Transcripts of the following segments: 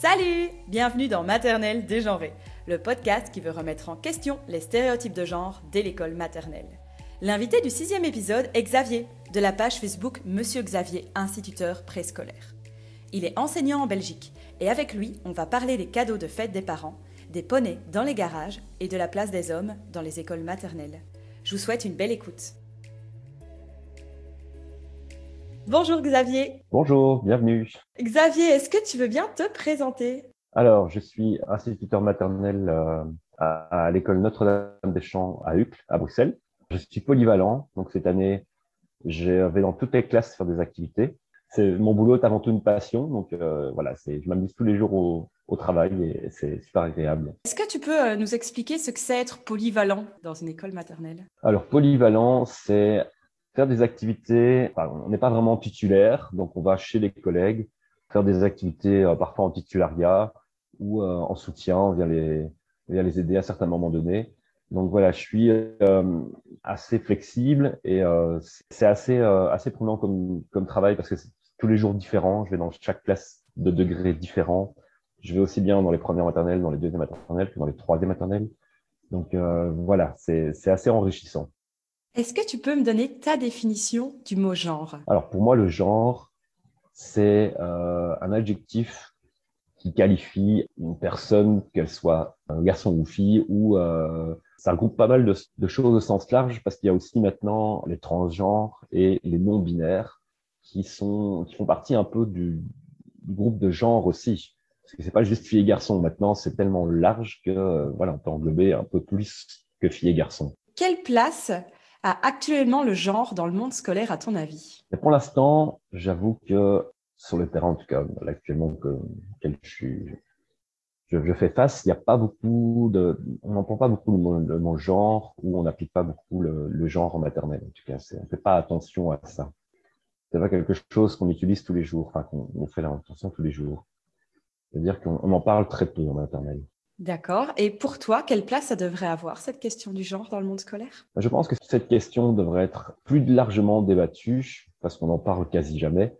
Salut Bienvenue dans Maternelle dégenrée, le podcast qui veut remettre en question les stéréotypes de genre dès l'école maternelle. L'invité du sixième épisode est Xavier, de la page Facebook Monsieur Xavier, instituteur préscolaire. Il est enseignant en Belgique et avec lui, on va parler des cadeaux de fête des parents, des poneys dans les garages et de la place des hommes dans les écoles maternelles. Je vous souhaite une belle écoute. Bonjour Xavier. Bonjour, bienvenue. Xavier, est-ce que tu veux bien te présenter? Alors, je suis instituteur maternel euh, à, l'école Notre-Dame des Champs à Uccle, à Bruxelles. Je suis polyvalent, donc cette année, je vais dans toutes les classes faire des activités. C'est mon boulot est avant tout une passion, donc euh, voilà, c'est je m'amuse tous les jours au, au travail et c'est super agréable. Est-ce que tu peux euh, nous expliquer ce que c'est être polyvalent dans une école maternelle? Alors polyvalent, c'est faire des activités, on n'est pas vraiment titulaire, donc on va chez les collègues faire des activités euh, parfois en titulariat ou euh, en soutien, on vient les, aider à certains moments donnés. Donc voilà, je suis euh, assez flexible et c'est assez, assez prenant comme, comme travail parce que c'est tous les jours différents. Je vais dans chaque classe de degrés différents. Je vais aussi bien dans les premières maternelles, dans les deuxièmes maternelles que dans les troisièmes maternelles. Donc voilà, c'est assez enrichissant. Est-ce que tu peux me donner ta définition du mot genre? Alors pour moi, le genre, c'est euh, un adjectif qui qualifie une personne, qu'elle soit un garçon ou fille, ou euh, ça regroupe pas mal de, choses au sens large parce qu'il y a aussi maintenant les transgenres et les non-binaires qui sont qui font partie un peu du, groupe de genre aussi. Parce que c'est pas juste fille et garçon. Maintenant, c'est tellement large que euh, voilà, on peut englober un peu plus que fille et garçon. Quelle place a actuellement le genre dans le monde scolaire, à ton avis? Pour l'instant, j'avoue que sur le terrain, en tout cas, actuellement, que, je, fais face, il n'y a pas beaucoup de, on n'entend pas beaucoup le mot, genre ou on n'applique pas beaucoup le, genre en maternelle. En tout cas, on ne fait pas attention à ça. C'est pas quelque chose qu'on utilise tous les jours, enfin, qu'on fait attention tous les jours. C'est-à-dire qu'on en parle très peu en maternelle. D'accord. Et pour toi, quelle place ça devrait avoir, cette question du genre dans le monde scolaire? Je pense que cette question devrait être plus largement débattue, parce qu'on n'en parle quasi jamais.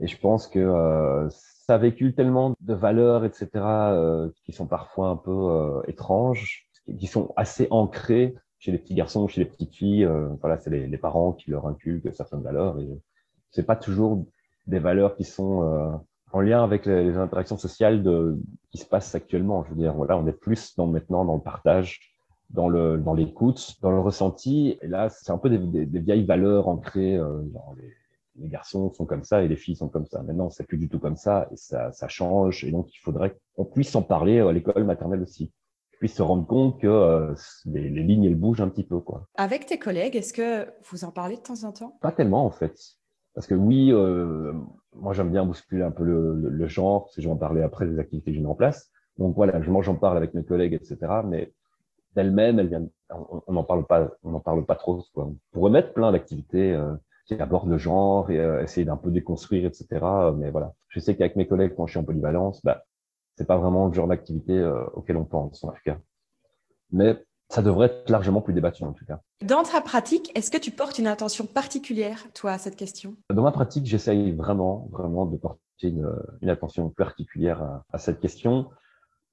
Et je pense que euh, ça véhicule tellement de valeurs, etc., euh, qui sont parfois un peu euh, étranges, qui sont assez ancrées chez les petits garçons ou chez les petites filles. voilà, c'est les, les, parents qui leur inculquent certaines valeurs. Et c'est pas toujours des valeurs qui sont en lien avec les, interactions sociales de, qui se passent actuellement. Je veux dire, voilà, on est plus dans, maintenant dans le partage, dans le dans l'écoute, dans le ressenti. Et là, c'est un peu des, des, vieilles valeurs ancrées. Euh, les, les, garçons sont comme ça et les filles sont comme ça. Maintenant, c'est plus du tout comme ça et ça, ça change. Et donc, il faudrait qu'on puisse en parler à l'école maternelle aussi puisse se rendre compte que euh, les, les, lignes elles bougent un petit peu quoi. Avec tes collègues, est-ce que vous en parlez de temps en temps? Pas tellement en fait. Parce que oui, euh, moi j'aime bien bousculer un peu le, genre, parce que je vais en parler après des activités que je mets en place. Donc voilà, moi j'en parle avec mes collègues, etc. Mais d'elle-même, elle on n'en parle pas, on n'en parle pas trop. Quoi. Pour remettre plein d'activités euh, qui abordent le genre et euh, essayer d'un peu déconstruire, etc. Mais voilà, je sais qu'avec mes collègues, quand je suis en polyvalence, bah, c'est pas vraiment le genre d'activité euh, auquel on pense en tout cas. Mais ça devrait être largement plus débattu en tout cas. Dans ta pratique, est-ce que tu portes une attention particulière, toi, à cette question? Dans ma pratique, j'essaye vraiment, vraiment de porter une, une attention particulière à, à, cette question,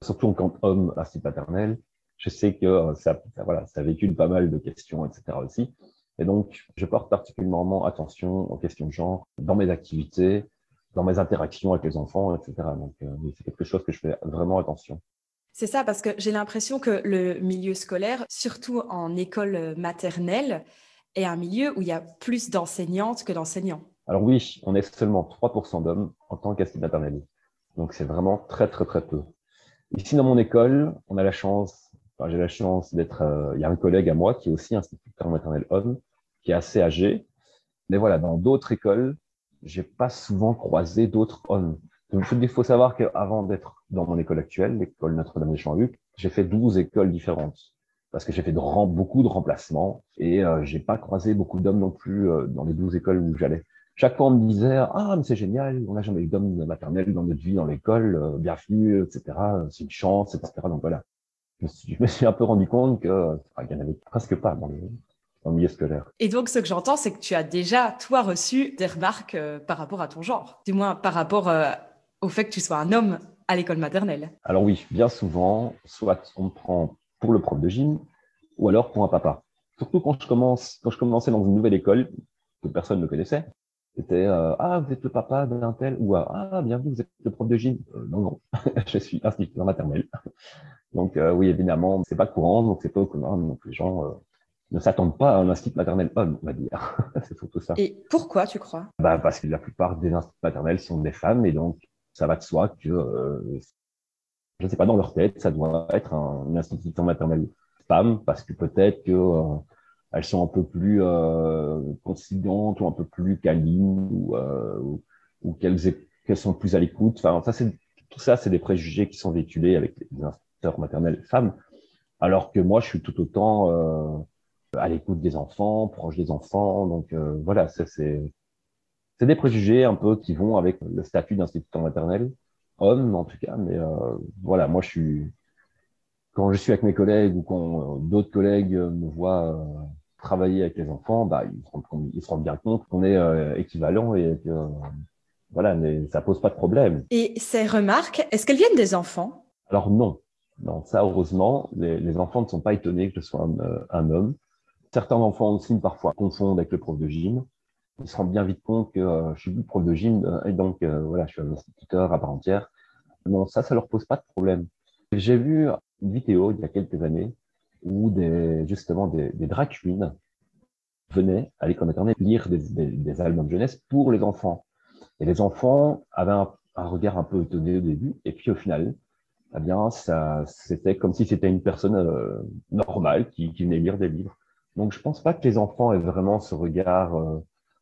surtout en tant qu'homme assisté paternel. Je sais que euh, ça, ça, voilà, ça véhicule pas mal de questions, etc. aussi. Et donc, je porte particulièrement attention aux questions de genre dans mes activités, dans mes interactions avec les enfants, etc. Donc, euh, c'est quelque chose que je fais vraiment attention. C'est ça, parce que j'ai l'impression que le milieu scolaire, surtout en école maternelle, est un milieu où il y a plus d'enseignantes que d'enseignants. Alors oui, on est seulement 3% d'hommes en tant qu'assistant maternelle. Donc c'est vraiment très très très peu. Ici dans mon école, on a la chance, enfin, j'ai la chance d'être, euh, il y a un collègue à moi qui est aussi instituteur maternel homme, qui est assez âgé. Mais voilà, dans d'autres écoles, j'ai pas souvent croisé d'autres hommes. Il faut savoir qu'avant d'être dans mon école actuelle, l'école Notre-Dame des Champs-Luc, j'ai fait 12 écoles différentes parce que j'ai fait de, beaucoup de remplacements et euh, j'ai pas croisé beaucoup d'hommes non plus euh, dans les 12 écoles où j'allais. Chaque fois, on me disait Ah, mais c'est génial, on n'a jamais eu d'hommes maternels dans notre vie dans l'école, euh, bienvenue, etc. C'est une chance, etc. Donc voilà, je me, suis, un peu rendu compte qu'il n'y en avait presque pas dans, dans le milieu scolaire. Et donc, ce que j'entends, c'est que tu as déjà, toi, reçu des remarques par rapport à ton genre, du moins par rapport au fait que tu sois un homme à l'école maternelle Alors oui, bien souvent, soit on me prend pour le prof de gym ou alors pour un papa. Surtout quand je commence, quand je commençais dans une nouvelle école que personne ne connaissait, c'était euh, ah vous êtes le papa d'un tel ou ah bienvenue vous êtes le prof de gym. Euh, non non, je suis instituteur maternel. Donc euh, oui évidemment c'est pas courant donc c'est pas commun donc les gens ne s'attendent pas à un institut maternel homme on va dire. c'est surtout ça. Et pourquoi tu crois? Bah, parce que la plupart des instituts maternels sont des femmes et donc ça va de soi que je ne sais pas dans leur tête ça doit être un, un instituteur maternel femme parce que peut-être que elles sont un peu plus euh, conciliantes ou un peu plus câlines ou, euh, qu'elles, sont plus à l'écoute. Enfin, ça, tout ça, c'est des préjugés qui sont véhiculés avec les instituteurs maternels femmes, alors que moi, je suis tout autant euh, à l'écoute des enfants, proche des enfants. Donc euh, voilà, ça, c'est, c'est des préjugés un peu qui vont avec le statut d'instituteur maternel, homme en tout cas. Mais euh, voilà, moi, je suis quand je suis avec mes collègues ou quand d'autres collègues me voient travailler avec les enfants, bah, ils, se rendent, bien compte qu'on est euh, équivalent et que voilà, mais ça pose pas de problème. Et ces remarques, est-ce qu'elles viennent des enfants? Alors non, non, ça heureusement, les, enfants ne sont pas étonnés que je sois un, euh, un, homme. Certains enfants aussi parfois confondent avec le prof de gym. Ils se rendent bien vite compte que euh, je suis plus prof de gym et donc voilà, je suis un instituteur à part entière. Non, ça, ça leur pose pas de problème. J'ai vu une vidéo il y a quelques années où des, justement des, des drag venaient à l'école maternelle lire des, des, des, albums jeunesse pour les enfants. Et les enfants avaient un, regard un peu étonné au début, et puis au final, eh bien, ça, c'était comme si c'était une personne euh, normale qui, qui, venait lire des livres. Donc, je pense pas que les enfants aient vraiment ce regard euh,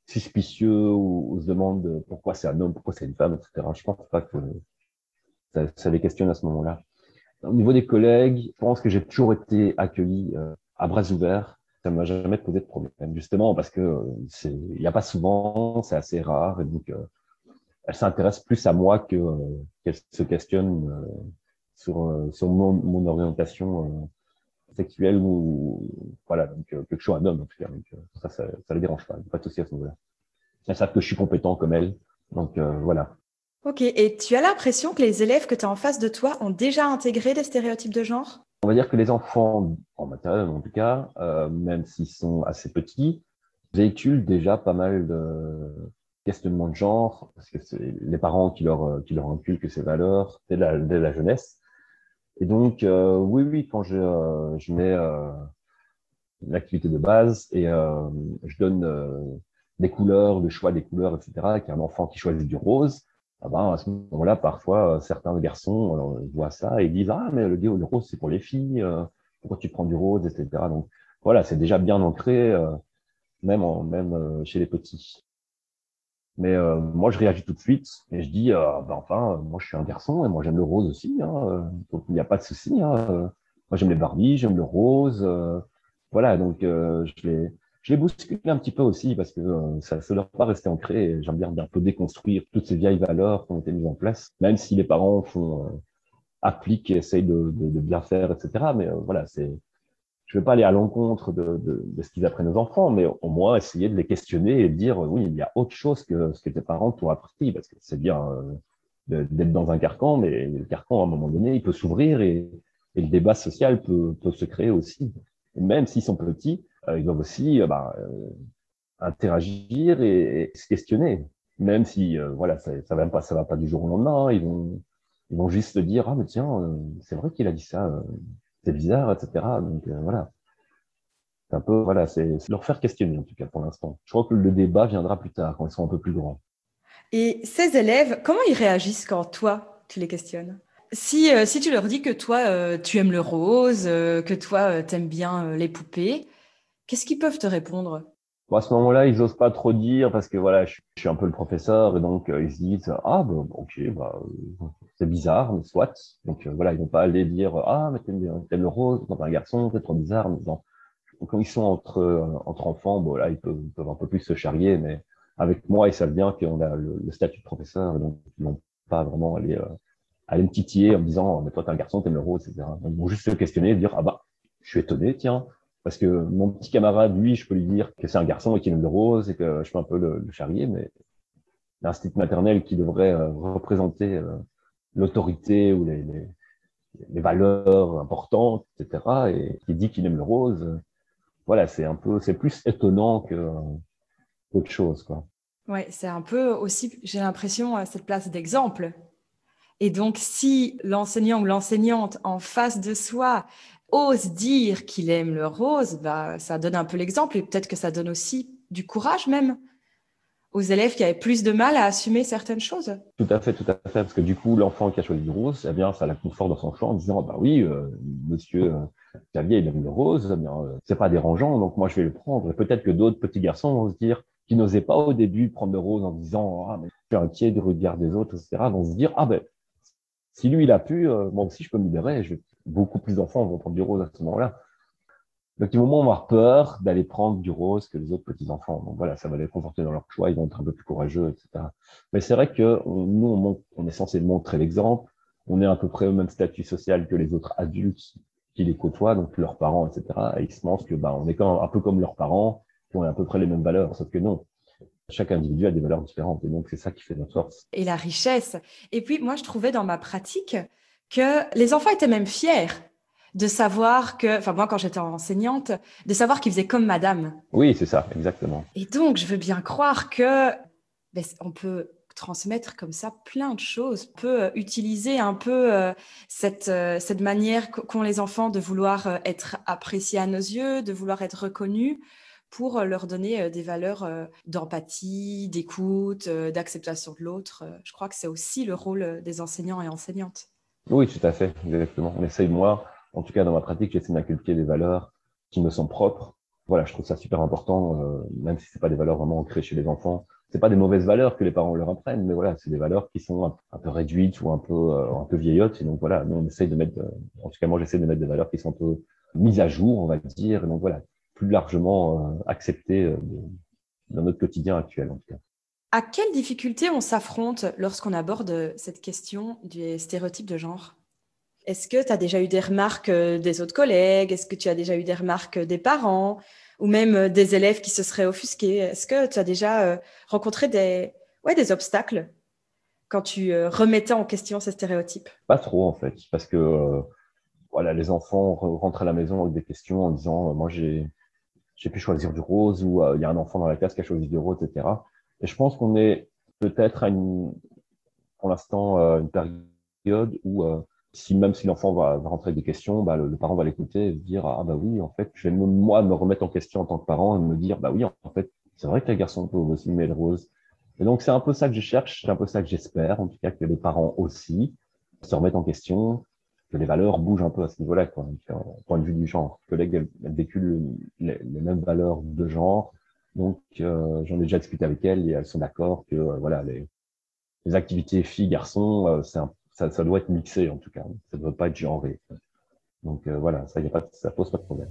suspicieux ou, se demandent pourquoi c'est un homme, pourquoi c'est une femme, etc. Je pense pas que ça, ça les questionne à ce moment-là. Au niveau des collègues, je pense que j'ai toujours été accueilli euh, à bras ouverts. Ça ne m'a jamais posé de problème, justement parce que euh, c'est, il n'y a pas souvent, c'est assez rare, et donc euh, elle s'intéresse plus à moi que qu'elle se questionne sur sur mon, mon orientation sexuelle ou voilà donc que je sois un homme en tout cas. Donc, ça, ça, ça les dérange pas, pas de souci à ce niveau-là. Elles savent que je suis compétent comme elle, donc voilà. Ok, et tu as l'impression que les élèves que tu as en face de toi ont déjà intégré des stéréotypes de genre? On va dire que les enfants, en matériel en tout cas, euh, même s'ils sont assez petits, véhiculent déjà pas mal de questionnements de genre, parce que c'est les parents qui leur, euh, qui leur inculquent ces valeurs dès la, dès la jeunesse. Et donc, euh, oui, oui, quand je, euh, je mets euh, l'activité de base et euh, je donne des couleurs, le choix des couleurs, etc., qu'il y a un enfant qui choisit du rose, ah ben, à ce moment-là, parfois, euh, certains garçons voient ça et disent Ah, mais le, le rose, c'est pour les filles, euh, pourquoi tu prends du rose, etc. Donc, voilà, c'est déjà bien ancré, euh, même, en, même chez les petits. Mais moi, je réagis tout de suite et je dis ben, Enfin, moi, je suis un garçon et moi, j'aime le rose aussi, hein, donc il n'y a pas de souci. Hein, moi, j'aime les Barbies, j'aime le rose. voilà, donc je les je les bouscule un petit peu aussi parce que euh, ça ne doit pas rester ancré. J'aime bien un peu déconstruire toutes ces vieilles valeurs qui ont été mises en place, même si les parents font, euh, appliquent et essayent de, de, de, bien faire, etc. Mais euh, voilà, c'est, je ne vais pas aller à l'encontre de, ce qu'ils apprennent aux enfants, mais au moins essayer de les questionner et de dire oui, il y a autre chose que ce que tes parents t'ont appris, parce que c'est bien d'être dans un carcan, mais le carcan, à un moment donné, il peut s'ouvrir et, le débat social peut, se créer aussi. Même s'ils sont petits, euh, ils doivent aussi euh, bah, euh, interagir et, se questionner, même si voilà, ça, ça va va pas du jour au lendemain. Hein. ils vont, ils vont juste dire ah mais tiens, c'est vrai qu'il a dit ça, c'est bizarre, etc. Donc voilà. C'est un peu, voilà, c'est leur faire questionner en tout cas pour l'instant. Je crois que le débat viendra plus tard quand ils sont un peu plus grands. Et ces élèves, comment ils réagissent quand toi tu les questionnes? Si, si tu leur dis que toi tu aimes le rose, que toi tu aimes bien les poupées, Qu'est-ce qu'ils peuvent te répondre? À ce moment-là, ils n'osent pas trop dire parce que voilà, je, suis un peu le professeur et donc euh, ils se disent ah bah, ok bah euh, bizarre mais soit. Donc euh, voilà ils vont pas aller dire ah mais t'aimes, le rose t'es un garçon c'est trop bizarre mais quand ils sont entre entre enfants bon là ils peuvent, un peu plus se charrier mais avec moi ils savent bien qu'on a le, statut de professeur donc ils vont pas vraiment aller aller me titiller en me disant mais toi t'es un garçon t'aimes le rose etc ils vont juste se questionner et dire ah bah je suis étonné tiens. Parce que mon petit camarade, lui, je peux lui dire que c'est un garçon et qu'il aime le rose et que je peux un peu le, charrier, mais l'institut maternel qui devrait euh, représenter euh, l'autorité ou les, valeurs importantes, etc. Et qui dit qu'il aime le rose, voilà, c'est un peu, c'est plus étonnant que autre chose, quoi. Ouais, c'est un peu aussi, j'ai l'impression, cette place d'exemple. Et donc, si l'enseignant ou l'enseignante en face de soi ose dire qu'il aime le rose, bah, ça donne un peu l'exemple et peut-être que ça donne aussi du courage même aux élèves qui avaient plus de mal à assumer certaines choses. Tout à fait, tout à fait, parce que du coup, l'enfant qui a choisi le rose, eh bien, ça la conforte dans son champ en disant, bah oui, euh, monsieur euh, Xavier, il aime le rose, eh bien, euh, c'est pas dérangeant, donc moi je vais le prendre. Et peut-être que d'autres petits garçons vont se dire, qui n'osaient pas au début prendre le rose en disant, ah, mais je suis inquiet du regard des autres, etc., vont se dire, ah ben, si lui il a pu, moi aussi je peux me libérer, je beaucoup plus d'enfants vont prendre du rose à ce moment-là. Donc, ils vont moins avoir peur d'aller prendre du rose que les autres petits-enfants. Donc, voilà, ça va les conforter dans leur choix, ils vont être un peu plus courageux, etc. Mais c'est vrai que nous, on, est censé montrer l'exemple. On est à peu près au même statut social que les autres adultes qui les côtoient, donc leurs parents, etc. Et ils se pensent que, bah, on est quand un peu comme leurs parents, qui ont à peu près les mêmes valeurs. Sauf que non. Chaque individu a des valeurs différentes. Et donc, c'est ça qui fait notre force. Et la richesse. Et puis, moi, je trouvais dans ma pratique que les enfants étaient même fiers de savoir que, enfin moi quand j'étais enseignante, de savoir qu'ils faisaient comme madame. Oui, c'est ça, exactement. Et donc je veux bien croire que ben, on peut transmettre comme ça plein de choses, on peut euh, utiliser un peu euh, cette, euh, cette manière qu'ont les enfants de vouloir être appréciés à nos yeux, de vouloir être reconnus pour leur donner des valeurs d'empathie, d'écoute, d'acceptation de l'autre. Je crois que c'est aussi le rôle des enseignants et enseignantes. Oui, tout à fait, exactement. On essaye, moi, en tout cas dans ma pratique, j'essaie d'inculquer des valeurs qui me sont propres. Voilà, je trouve ça super important, euh, même si c'est pas des valeurs vraiment ancrées chez les enfants. C'est pas des mauvaises valeurs que les parents leur apprennent, mais voilà, c'est des valeurs qui sont un, peu réduites ou un peu euh, un peu vieillottes. Et donc voilà, nous on essaye de mettre, euh, en tout cas moi j'essaie de mettre des valeurs qui sont un peu mises à jour, on va dire. Et donc voilà, plus largement acceptées dans notre quotidien actuel en tout cas. À quelles difficultés on s'affronte lorsqu'on aborde cette question des stéréotypes de genre? Est-ce que tu as déjà eu des remarques euh, des autres collègues? Est-ce que tu as déjà eu des remarques des parents? Ou même euh, des élèves qui se seraient offusqués? Est-ce que tu as déjà euh, rencontré des, ouais, des obstacles quand tu remettais en question ces stéréotypes? Pas trop en fait, parce que voilà, les enfants rentrent à la maison avec des questions en disant moi j'ai j'ai pu choisir du rose ou il y a un enfant dans la classe qui a choisi du rose, etc. Et je pense qu'on est peut-être à une, pour l'instant une période où si même si l'enfant va, rentrer avec des questions, bah, le, parent va l'écouter et dire ah bah oui en fait je vais moi me remettre en question en tant que parent et me dire bah oui en fait c'est vrai que les garçons peuvent aussi le rose. Et donc c'est un peu ça que je cherche c'est un peu ça que j'espère en tout cas que les parents aussi se remettent en question que les valeurs bougent un peu à ce niveau-là quoi. Point de vue du genre que les elles, vécu les, mêmes valeurs de genre. Donc euh, j'en ai déjà discuté avec elles et elles sont d'accord que euh, voilà les, les activités filles garçons euh, c'est un ça, ça, doit être mixé en tout cas. Ça ne doit pas être genré. Donc euh, voilà, ça, ça pose pas de problème.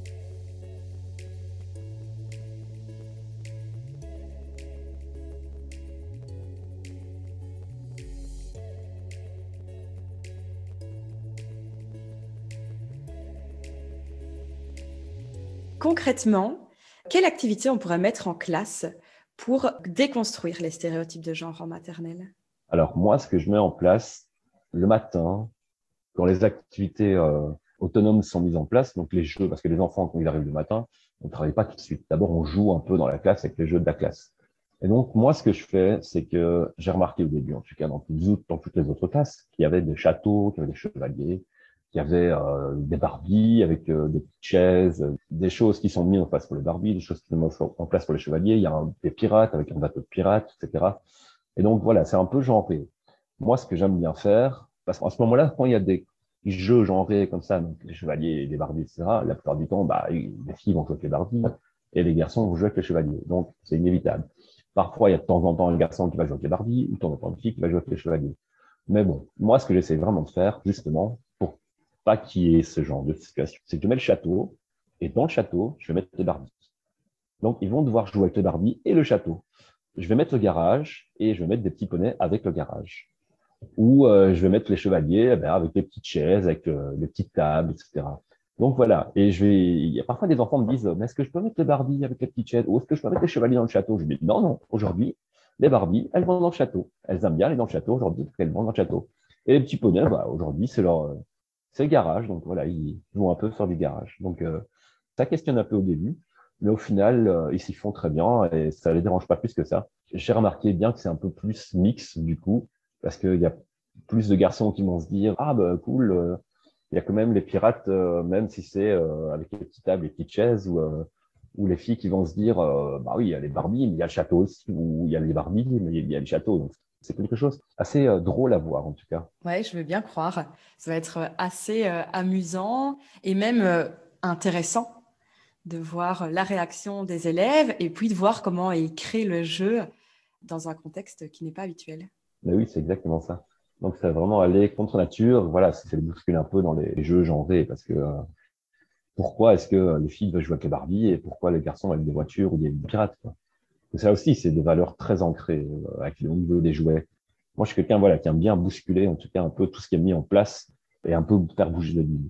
Concrètement, quelle activité on pourrait mettre en classe pour déconstruire les stéréotypes de genre en maternelle? Alors moi, ce que je mets en place, le matin, quand les activités euh, autonomes sont mises en place, donc les jeux, parce que les enfants, quand ils arrivent le matin, on ne travaille pas tout de suite. D'abord, on joue un peu dans la classe avec les jeux de la classe. Et donc, moi, ce que je fais, c'est que j'ai remarqué au début, en tout cas dans, toutes les autres classes, qu'il y avait des châteaux, qu'il y avait des chevaliers, qu'il y avait euh, des Barbies avec euh, des petites chaises, des choses qui sont mises en place pour les Barbies, des choses qui sont mises en place pour les chevaliers. Il y a des pirates avec un bateau de pirates, etc. Et donc, voilà, c'est un peu genré. Moi, ce que j'aime bien faire, parce qu'en ce moment-là, quand il y a des jeux genrés comme ça, donc les chevaliers, les barbies, etc., la plupart du temps, bah, les filles vont jouer avec les barbies et les garçons vont jouer avec les chevaliers. Donc, c'est inévitable. Parfois, il y a de temps en temps un garçon qui va jouer avec les barbies ou de temps en temps une fille qui va jouer avec les chevaliers. Mais bon, moi, ce que j'essaie vraiment de faire, justement, pour pas qu'il y ait ce genre de situation, c'est que je mets le château et dans le château, je vais mettre les barbies. Donc, ils vont devoir jouer avec les barbies et le château. Je vais mettre le garage et je vais mettre des petits poneys avec le garage où euh, je vais mettre les chevaliers eh ben, avec les petites chaises, avec euh, petites tables, etc. Donc voilà. Et je vais. Il y a parfois des enfants me disent, mais est-ce que je peux mettre les Barbies avec les petites chaises? Ou est-ce que je peux mettre les chevaliers dans le château? Je dis non, non. Aujourd'hui, les Barbies, elles vont dans le château. Elles aiment bien aller dans le château aujourd'hui parce qu'elles vont dans le château. Et les petits poneys, bah, aujourd'hui, c'est leur, c'est le garage. Donc voilà, ils vont un peu faire du garage. Donc ça questionne un peu au début, mais au final, ils s'y font très bien et ça les dérange pas plus que ça. J'ai remarqué bien que c'est un peu plus mix du coup, parce qu'il y a plus de garçons qui vont se dire ah bah cool, il y a quand même les pirates, même si c'est avec les petites tables, les petites chaises ou les filles qui vont se dire euh, bah oui, il y a les Barbies, mais il y a le château aussi, ou il y a les Barbies, mais il y a le château. Donc c'est quelque chose assez euh, drôle à voir en tout cas. Ouais, je veux bien croire. Ça va être euh, assez amusant et même intéressant de voir la réaction des élèves et puis de voir comment ils créent le jeu dans un contexte qui n'est pas habituel. Mais oui, c'est exactement ça. Donc, c'est vraiment aller contre nature. Voilà, c'est le bousculer un peu dans les jeux genrés parce que pourquoi est-ce que les filles veulent jouer avec les Barbie et pourquoi les garçons avec des voitures ou des pirates. Quoi? Ça aussi, c'est des valeurs très ancrées euh, avec le niveau des jouets. Moi, je suis quelqu'un voilà, qui aime bien bousculer, en tout cas un peu tout ce qui est mis en place et un peu faire bouger les lignes.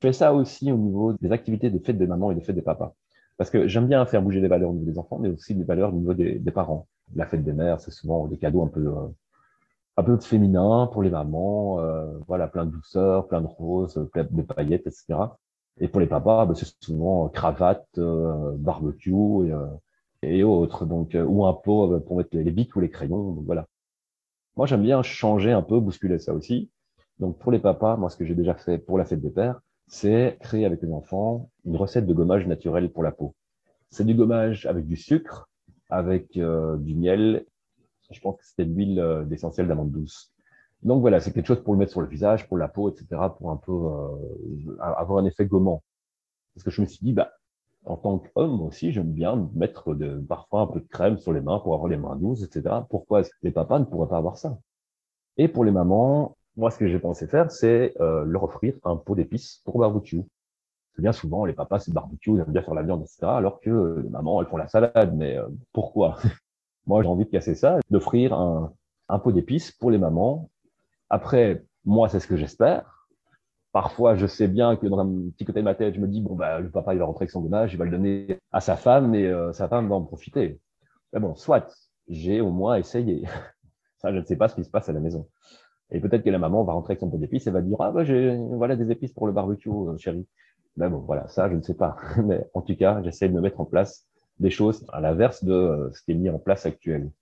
Je fais ça aussi au niveau des activités des fêtes des mamans et des fêtes des papas. Parce que j'aime bien faire bouger les valeurs au niveau des enfants, mais aussi des valeurs au niveau des, parents. La fête des mères, c'est souvent des cadeaux un peu, euh, un peu féminins pour les mamans, euh, voilà, plein de douceur, plein de roses, plein de paillettes, etc. Et pour les papas, bah, c'est souvent cravate, euh, barbecue et, euh, et, autres. Donc, euh, ou un pot pour mettre les bics ou les crayons. Donc, voilà. Moi, j'aime bien changer un peu, bousculer ça aussi. Donc, pour les papas, moi, ce que j'ai déjà fait pour la fête des pères, c'est créer avec les enfants une recette de gommage naturel pour la peau. C'est du gommage avec du sucre, avec du miel. Je pense que c'était l'huile d'essentiel d'amande douce. Donc voilà, c'est quelque chose pour le mettre sur le visage, pour la peau, etc., pour un peu euh, avoir un effet gommant. Parce que je me suis dit, bah, en tant qu'homme aussi, j'aime bien mettre de, parfois un peu de crème sur les mains pour avoir les mains douces, etc. Pourquoi est-ce que les papas ne pourraient pas avoir ça? Et pour les mamans, moi, ce que j'ai pensé faire, c'est euh, leur offrir un pot d'épices pour barbecue. Parce bien souvent, les papas, c'est barbecue, ils aiment bien faire la viande, etc. Alors que les mamans, elles font la salade. Mais euh, pourquoi? Moi, j'ai envie de casser ça, d'offrir un, pot d'épices pour les mamans après, moi, c'est ce que j'espère. Parfois, je sais bien que dans un petit côté de ma tête, je me dis, bon, bah, le papa, il va rentrer avec son gommage, il va le donner à sa femme et euh, sa femme va en profiter. Mais bon, soit, j'ai au moins essayé. Ça, je ne sais pas ce qui se passe à la maison. Et peut-être que la maman va rentrer avec son pot d'épices et va dire, ah, bah, j'ai, voilà des épices pour le barbecue, euh, chérie. Mais bon, voilà, ça, je ne sais pas. Mais en tout cas, j'essaie de me mettre en place des choses à l'inverse de euh, ce qui est mis en place actuellement.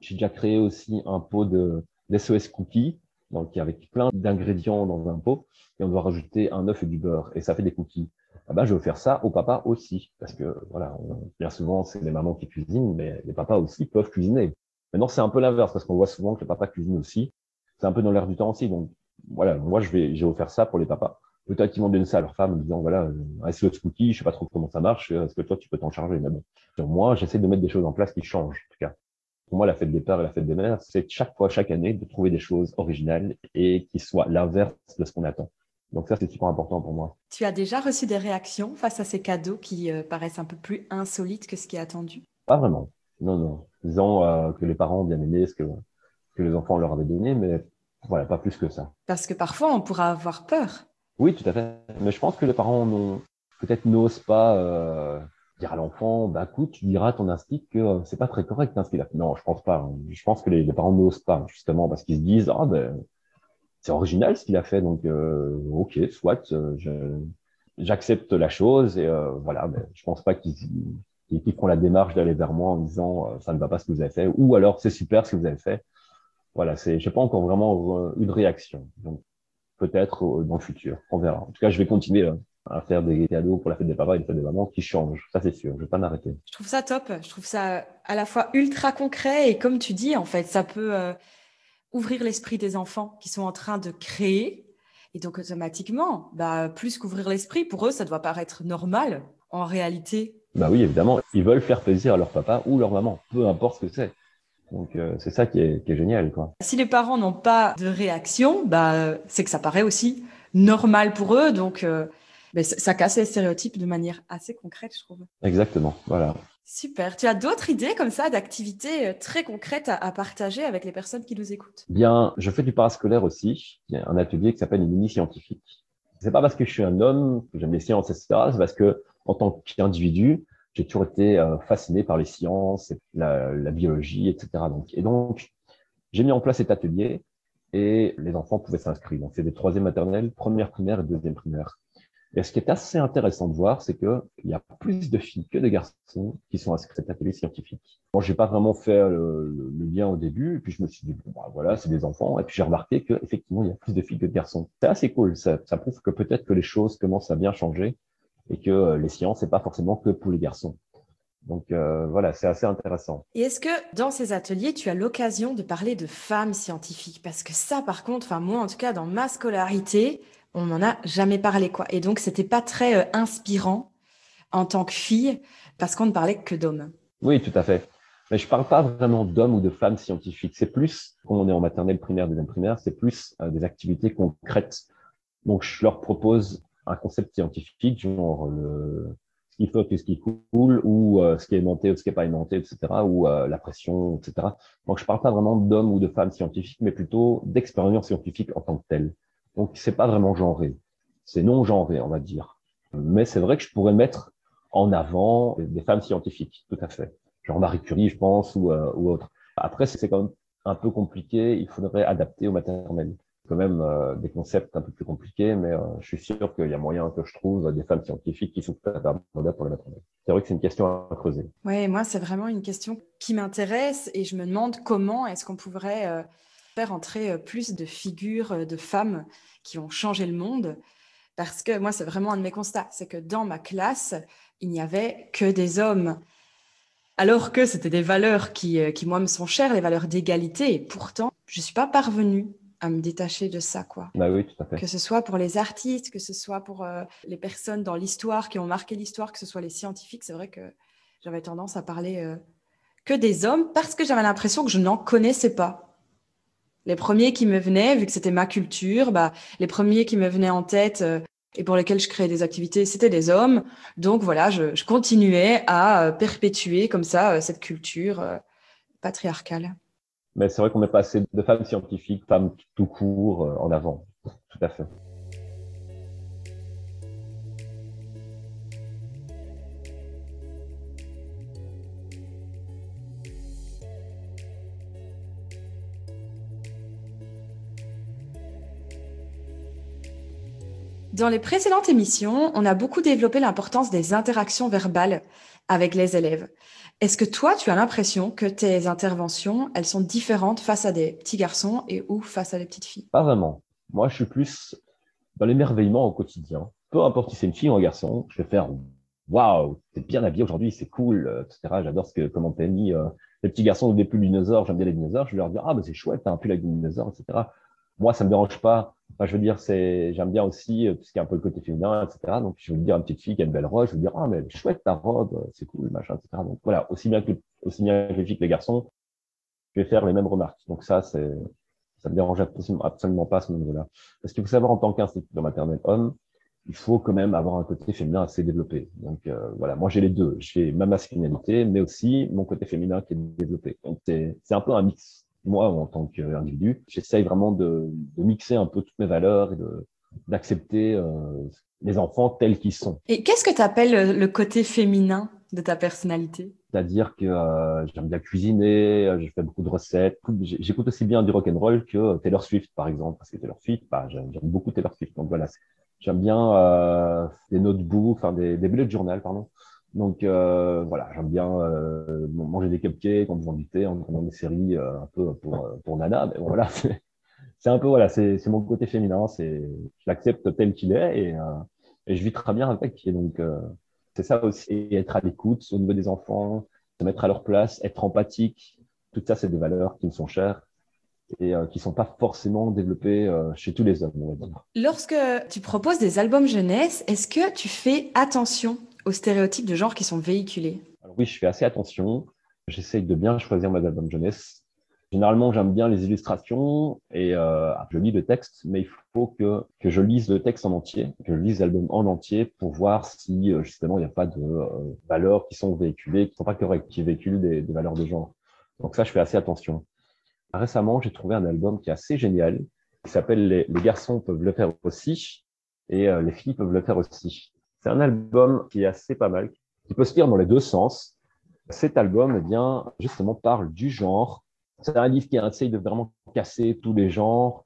J'ai déjà créé aussi un pot de, SOS cookies, donc avec plein d'ingrédients dans un pot, et on doit rajouter un œuf et du beurre, et ça fait des cookies. Ah ben, je veux faire ça au papa aussi, parce que voilà, bien souvent c'est les mamans qui cuisinent, mais les papas aussi peuvent cuisiner. Maintenant c'est un peu l'inverse, parce qu'on voit souvent que les papas cuisinent aussi. C'est un peu dans l'air du temps aussi, donc voilà, moi je vais, j'ai offert ça pour les papas. Peut-être qu'ils vont donner ça à leur femme en disant voilà, un SOS cookie, je sais pas trop comment ça marche, est-ce que toi tu peux t'en charger, mais bon. Moi, j'essaie de mettre des choses en place qui changent, en tout cas. Pour moi, la fête des pères et la fête des mères, c'est chaque fois, chaque année, de trouver des choses originales et qui soient l'inverse de ce qu'on attend. Donc ça, c'est super important pour moi. Tu as déjà reçu des réactions face à ces cadeaux qui euh, paraissent un peu plus insolites que ce qui est attendu? Pas vraiment. Non, non. Disons euh, que les parents ont bien aimé ce que, que les enfants leur avaient donné, mais voilà, pas plus que ça. Parce que parfois, on pourra avoir peur. Oui, tout à fait. Mais je pense que les parents peut-être n'osent pas euh, dire à l'enfant, bah écoute, tu diras à ton instinct que euh, c'est pas très correct hein, ce qu'il a fait. Non, je pense pas. Hein. Je pense que les, parents n'osent pas justement parce qu'ils se disent, ah ben c'est original ce qu'il a fait, donc euh, ok, soit, euh, j'accepte la chose et euh, voilà. Ben, je pense pas qu'ils qu prend la démarche d'aller vers moi en disant ça ne va pas ce que vous avez fait ou alors c'est super ce que vous avez fait. Voilà, c'est, j'ai pas encore vraiment une réaction. Peut-être dans le futur, on verra. En tout cas, je vais continuer à faire des cadeaux pour la fête des papas et la fête des mamans qui changent. Ça, c'est sûr. Je vais pas m'arrêter. Je trouve ça top. Je trouve ça à la fois ultra concret et comme tu dis, en fait, ça peut euh, ouvrir l'esprit des enfants qui sont en train de créer. Et donc, automatiquement, bah, plus qu'ouvrir l'esprit, pour eux, ça doit paraître normal en réalité. Bah oui, évidemment. Ils veulent faire plaisir à leur papa ou leur maman, peu importe ce que c'est. Donc, euh, c'est ça qui est, qui est génial. Quoi. Si les parents n'ont pas de réaction, bah, c'est que ça paraît aussi normal pour eux. Donc, euh, ça casse les stéréotypes de manière assez concrète, je trouve. Exactement, voilà. Super. Tu as d'autres idées comme ça d'activités euh, très concrètes à, partager avec les personnes qui nous écoutent? Bien, je fais du parascolaire aussi. Il y a un atelier qui s'appelle les mini scientifiques. C'est pas parce que je suis un homme que j'aime les sciences, etc. C'est parce que en tant qu'individu, j'ai toujours été euh, fasciné par les sciences, la, biologie, etc. Donc, et donc, j'ai mis en place cet atelier et les enfants pouvaient s'inscrire. Donc, c'est des troisième maternelle, première primaire et deuxième primaire. Et ce qui est assez intéressant de voir, c'est qu'il y a plus de filles que de garçons qui sont inscrits à cet atelier scientifique. Bon, j'ai pas vraiment fait le, lien au début, et puis je me suis dit, bon, bah, voilà, c'est des enfants, et puis j'ai remarqué qu'effectivement, il y a plus de filles que de garçons. C'est assez cool, ça prouve que peut-être que les choses commencent à bien changer, et que euh, les sciences, c'est pas forcément que pour les garçons. Donc euh, voilà, c'est assez intéressant. Et est-ce que dans ces ateliers, tu as l'occasion de parler de femmes scientifiques? Parce que ça, par contre, enfin moi en tout cas, dans ma scolarité, on n'en a jamais parlé quoi. Et donc c'était pas très euh, inspirant en tant que fille parce qu'on ne parlait que d'hommes. Oui, tout à fait. Mais je parle pas vraiment d'hommes ou de femmes scientifiques. C'est plus, quand on est en maternelle primaire, deuxième primaire, c'est plus euh, des activités concrètes. Donc je leur propose un concept scientifique, genre le, qui flotte et ce qui coule, ou euh, ce qui est aimanté ou ce qui n'est pas aimanté, etc., ou euh, la pression, etc. Donc, je ne parle pas vraiment d'hommes ou de femmes scientifiques, mais plutôt d'expérience scientifique en tant que telle. Donc, c'est pas vraiment genré. C'est non genré, on va dire. Mais c'est vrai que je pourrais mettre en avant des femmes scientifiques, tout à fait. Genre Marie Curie, je pense, ou, euh, autre. Après, c'est quand même un peu compliqué. Il faudrait adapter au maternel quand même euh, des concepts un peu plus compliqués, mais euh, je suis sûr qu'il y a moyen que je trouve des femmes scientifiques qui sont tout à fait pour les mettre en œuvre. C'est vrai que c'est une question à creuser. Oui, moi, c'est vraiment une question qui m'intéresse et je me demande comment est-ce qu'on pourrait euh, faire entrer plus de figures de femmes qui ont changé le monde. Parce que moi, c'est vraiment un de mes constats, c'est que dans ma classe, il n'y avait que des hommes alors que c'était des valeurs qui, qui, moi, me sont chères, les valeurs d'égalité. Et pourtant, je ne suis pas parvenue à me détacher de ça, quoi. Bah oui, tout à fait. Que ce soit pour les artistes, que ce soit pour euh, les personnes dans l'histoire qui ont marqué l'histoire, que ce soit les scientifiques, c'est vrai que j'avais tendance à parler euh, que des hommes parce que j'avais l'impression que je n'en connaissais pas. Les premiers qui me venaient, vu que c'était ma culture, bah, les premiers qui me venaient en tête euh, et pour lesquels je créais des activités, c'était des hommes. Donc voilà, je, je continuais à perpétuer comme ça cette culture patriarcale. Mais c'est vrai qu'on met pas assez de femmes scientifiques, femmes tout court, euh, en avant. Tout à fait. Dans les précédentes émissions, on a beaucoup développé l'importance des interactions verbales avec les élèves. Est-ce que toi, tu as l'impression que tes interventions, elles sont différentes face à des petits garçons et ou face à des petites filles? Pas vraiment. Moi, je suis plus dans l'émerveillement au quotidien. Peu importe si c'est une fille ou un garçon, je vais faire waouh, t'es bien habillé aujourd'hui, c'est cool, euh, etc. J'adore ce que comment t'as mis euh, les petits garçons ont des pulls dinosaures, j'aime bien les dinosaures. Je vais leur dire ah mais c'est chouette, t'as un pull avec des dinosaures, etc. Moi, ça me dérange pas je veux dire, c'est, j'aime bien aussi euh, tout ce qui est un peu le côté féminin, etc. Donc, je veux dire une petite fille qui a une belle robe, je veux dire, ah, mais chouette ta robe, euh, c'est cool, machin, etc. Donc, voilà, aussi bien que, aussi bien que les filles que les garçons, je vais faire les mêmes remarques. Donc, ça, c'est, ça me dérange absolument pas à ce niveau-là. Parce qu'il faut savoir, en tant qu'instituteur maternel homme, il faut quand même avoir un côté féminin assez développé. Donc, euh, voilà, moi, j'ai les deux. J'ai ma masculinité, mais aussi mon côté féminin qui est développé. Donc, c'est un peu un mix moi, en tant qu'individu, j'essaye vraiment de, mixer un peu toutes mes valeurs et d'accepter euh, les enfants tels qu'ils sont. Et qu'est-ce que tu appelles le côté féminin de ta personnalité? C'est-à-dire que euh, j'aime bien cuisiner, euh, je fais beaucoup de recettes. J'écoute aussi bien du rock and roll que Taylor Swift, par exemple, parce que Taylor Swift, bah, j'aime beaucoup Taylor Swift. Donc voilà, j'aime bien des notebooks, enfin des, des bullet journal, pardon. Donc euh, voilà, j'aime bien euh, manger des cupcakes en buvant du thé, en regardant des séries euh, un peu pour, pour Nana. Mais voilà, c'est un peu voilà, c'est mon côté féminin. C'est je l'accepte tel qu'il est et, et je vis très bien avec. Et donc c'est ça aussi, être à l'écoute au niveau des enfants, se mettre à leur place, être empathique. Tout ça, c'est des valeurs qui me sont chères et qui sont pas forcément développées chez tous les hommes. Lorsque tu proposes des albums jeunesse, est-ce que tu fais attention aux stéréotypes de genre qui sont véhiculés oui, je fais assez attention. J'essaye de bien choisir mes albums jeunesse. Généralement, j'aime bien les illustrations et euh, je lis le texte, mais il faut que, que je lise le texte en entier, que je lise l'album en entier pour voir si euh, justement il n'y a pas de euh, valeurs qui sont véhiculées, qui ne sont pas correctes, qui véhiculent des, valeurs de genre. Donc ça, je fais assez attention. Récemment, j'ai trouvé un album qui est assez génial, qui s'appelle les, garçons peuvent le faire aussi et les filles peuvent le faire aussi. C'est un album qui est assez pas mal, qui peut se lire dans les deux sens. Cet album, eh bien, justement, parle du genre C'est un livre qui essaye de vraiment casser tous les genres.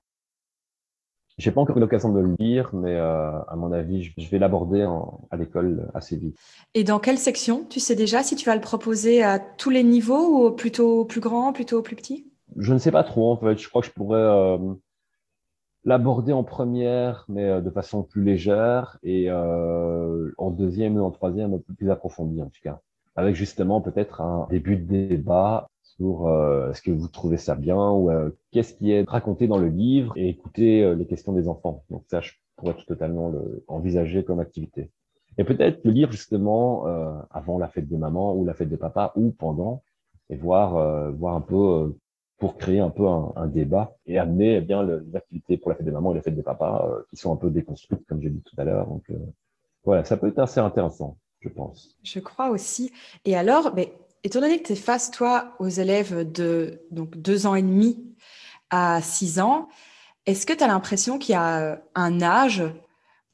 J'ai pas encore eu l'occasion de le lire, mais euh, à mon avis, je vais l'aborder à l'école assez vite. Et dans quelle section? Tu sais déjà si tu vas le proposer à tous les niveaux ou plutôt plus grand, plutôt plus petit? Je ne sais pas trop en fait. Je crois que je pourrais euh, l'aborder en première, mais euh, de façon plus légère, et en deuxième ou en troisième un peu plus approfondie en tout cas, avec justement peut-être un début de débat sur euh, est-ce que vous trouvez ça bien ou euh, qu'est-ce qui est raconté dans le livre et écouter euh, les questions des enfants. Donc ça, je pourrais totalement le envisager comme activité. Et peut-être le lire justement avant la fête de maman ou la fête de papa ou pendant et voir voir un peu pour créer un peu un, débat et amener eh bien les activités pour la fête de maman et la fête de papa qui sont un peu déconstruites comme j'ai dit tout à l'heure. Donc voilà, ça peut être assez intéressant, je pense. Je crois aussi. Et alors, mais étant donné que tu es face, toi, aux élèves de donc, deux ans et demi à six ans, est-ce que tu as l'impression qu'il y a un âge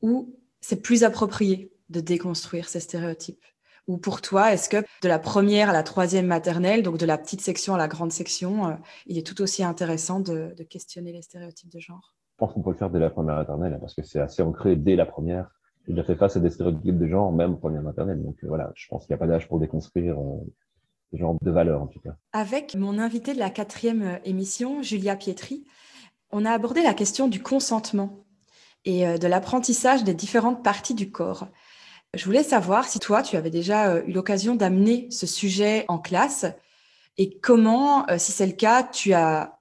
où c'est plus approprié de déconstruire ces stéréotypes? Ou pour toi, est-ce que de la première à la troisième maternelle, donc de la petite section à la grande section, euh, il est tout aussi intéressant de, questionner les stéréotypes de genre? Je pense qu'on peut le faire dès la première maternelle, hein, parce que c'est assez ancré dès la première. J'ai déjà fait face à des stéréotypes de genre, même première maternelle. Donc euh, voilà, je pense qu'il n'y a pas d'âge pour déconstruire euh, genre de valeur en tout cas. Avec mon invité de la quatrième émission, Julia Pietri, on a abordé la question du consentement et de l'apprentissage des différentes parties du corps. Je voulais savoir si toi, tu avais déjà euh, eu l'occasion d'amener ce sujet en classe et comment, si c'est le cas, tu as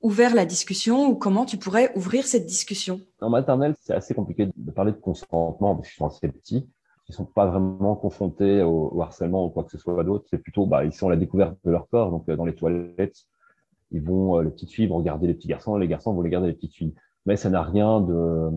ouvert la discussion ou comment tu pourrais ouvrir cette discussion? En maternelle, c'est assez compliqué de parler de consentement parce qu'ils sont assez petits ils sont pas vraiment confrontés au, harcèlement ou quoi que ce soit d'autre. C'est plutôt, bah, ils sont à la découverte de leur corps. Donc, euh, dans les toilettes, ils vont, euh, les petites filles vont regarder les petits garçons, les garçons vont regarder les petites filles. Mais ça n'a rien de,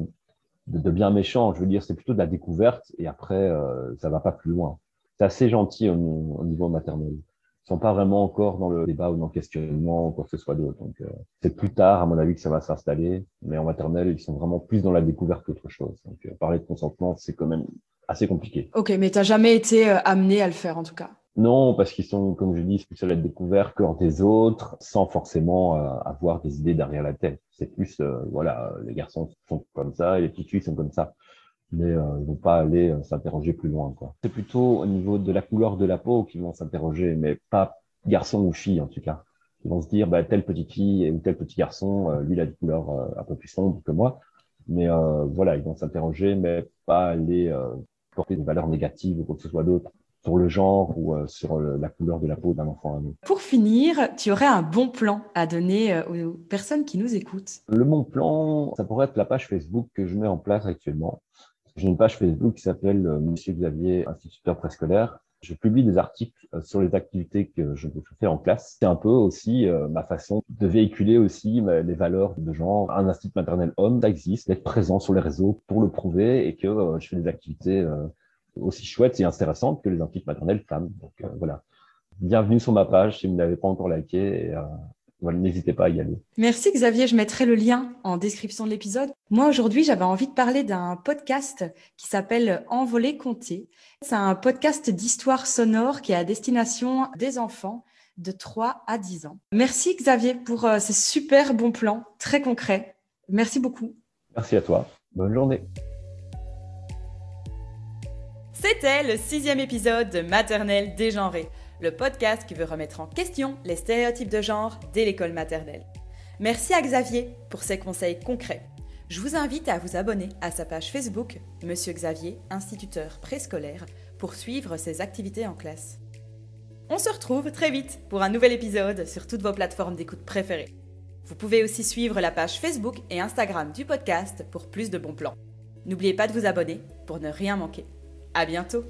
de, bien méchant. Je veux dire, c'est plutôt de la découverte et après, euh, ça va pas plus loin. C'est assez gentil au, niveau maternel. Ils sont pas vraiment encore dans le débat ou dans le questionnement ou quoi que ce soit d'autre. Donc, euh, c'est plus tard, à mon avis, que ça va s'installer. Mais en maternelle, ils sont vraiment plus dans la découverte qu'autre chose. Donc, parler de consentement, c'est quand même assez compliqué. Ok, mais tu n'as jamais été euh, amené à le faire en tout cas? Non, parce qu'ils sont, comme je dis, plus à être découverts que des autres, sans forcément euh, avoir des idées derrière la tête. C'est plus, euh, voilà, les garçons sont comme ça les petites filles sont comme ça. Mais ils ils vont pas aller s'interroger plus loin. quoi. C'est plutôt au niveau de la couleur de la peau qu'ils vont s'interroger, mais pas garçon ou fille en tout cas. Ils vont se dire, bah, telle petite fille ou tel petit garçon, lui, il a des couleurs un peu plus sombres que moi. Mais voilà, ils vont s'interroger, mais pas aller porter des valeurs négatives ou quoi que ce soit d'autre sur le genre ou euh, sur la couleur de la peau d'un enfant Pour finir, tu aurais un bon plan à donner euh, aux personnes qui nous écoutent Le bon plan, ça pourrait être la page Facebook que je mets en place actuellement. J'ai une page Facebook qui s'appelle euh, Monsieur Xavier, instituteur préscolaire. Je publie des articles sur les activités que je fais en classe. C'est un peu aussi ma façon de véhiculer aussi les valeurs de genre. Un institut maternel homme, ça existe, d'être présent sur les réseaux pour le prouver et que je fais des activités aussi chouettes et intéressantes que les instituts maternels femmes. Donc voilà. Bienvenue sur ma page si vous n'avez pas encore liké. Et, N'hésitez pas à y aller. Merci Xavier, je mettrai le lien en description de l'épisode. Moi aujourd'hui, j'avais envie de parler d'un podcast qui s'appelle Envolé compté. C'est un podcast d'histoire sonore qui est à destination des enfants de 3 à 10 ans. Merci Xavier pour euh, ces super bons plans, très concrets. Merci beaucoup. Merci à toi. Bonne journée. C'était le sixième épisode de Maternelle dégenrée le podcast qui veut remettre en question les stéréotypes de genre dès l'école maternelle. Merci à Xavier pour ses conseils concrets. Je vous invite à vous abonner à sa page Facebook, Monsieur Xavier, instituteur préscolaire, pour suivre ses activités en classe. On se retrouve très vite pour un nouvel épisode sur toutes vos plateformes d'écoute préférées. Vous pouvez aussi suivre la page Facebook et Instagram du podcast pour plus de bons plans. N'oubliez pas de vous abonner pour ne rien manquer. À bientôt!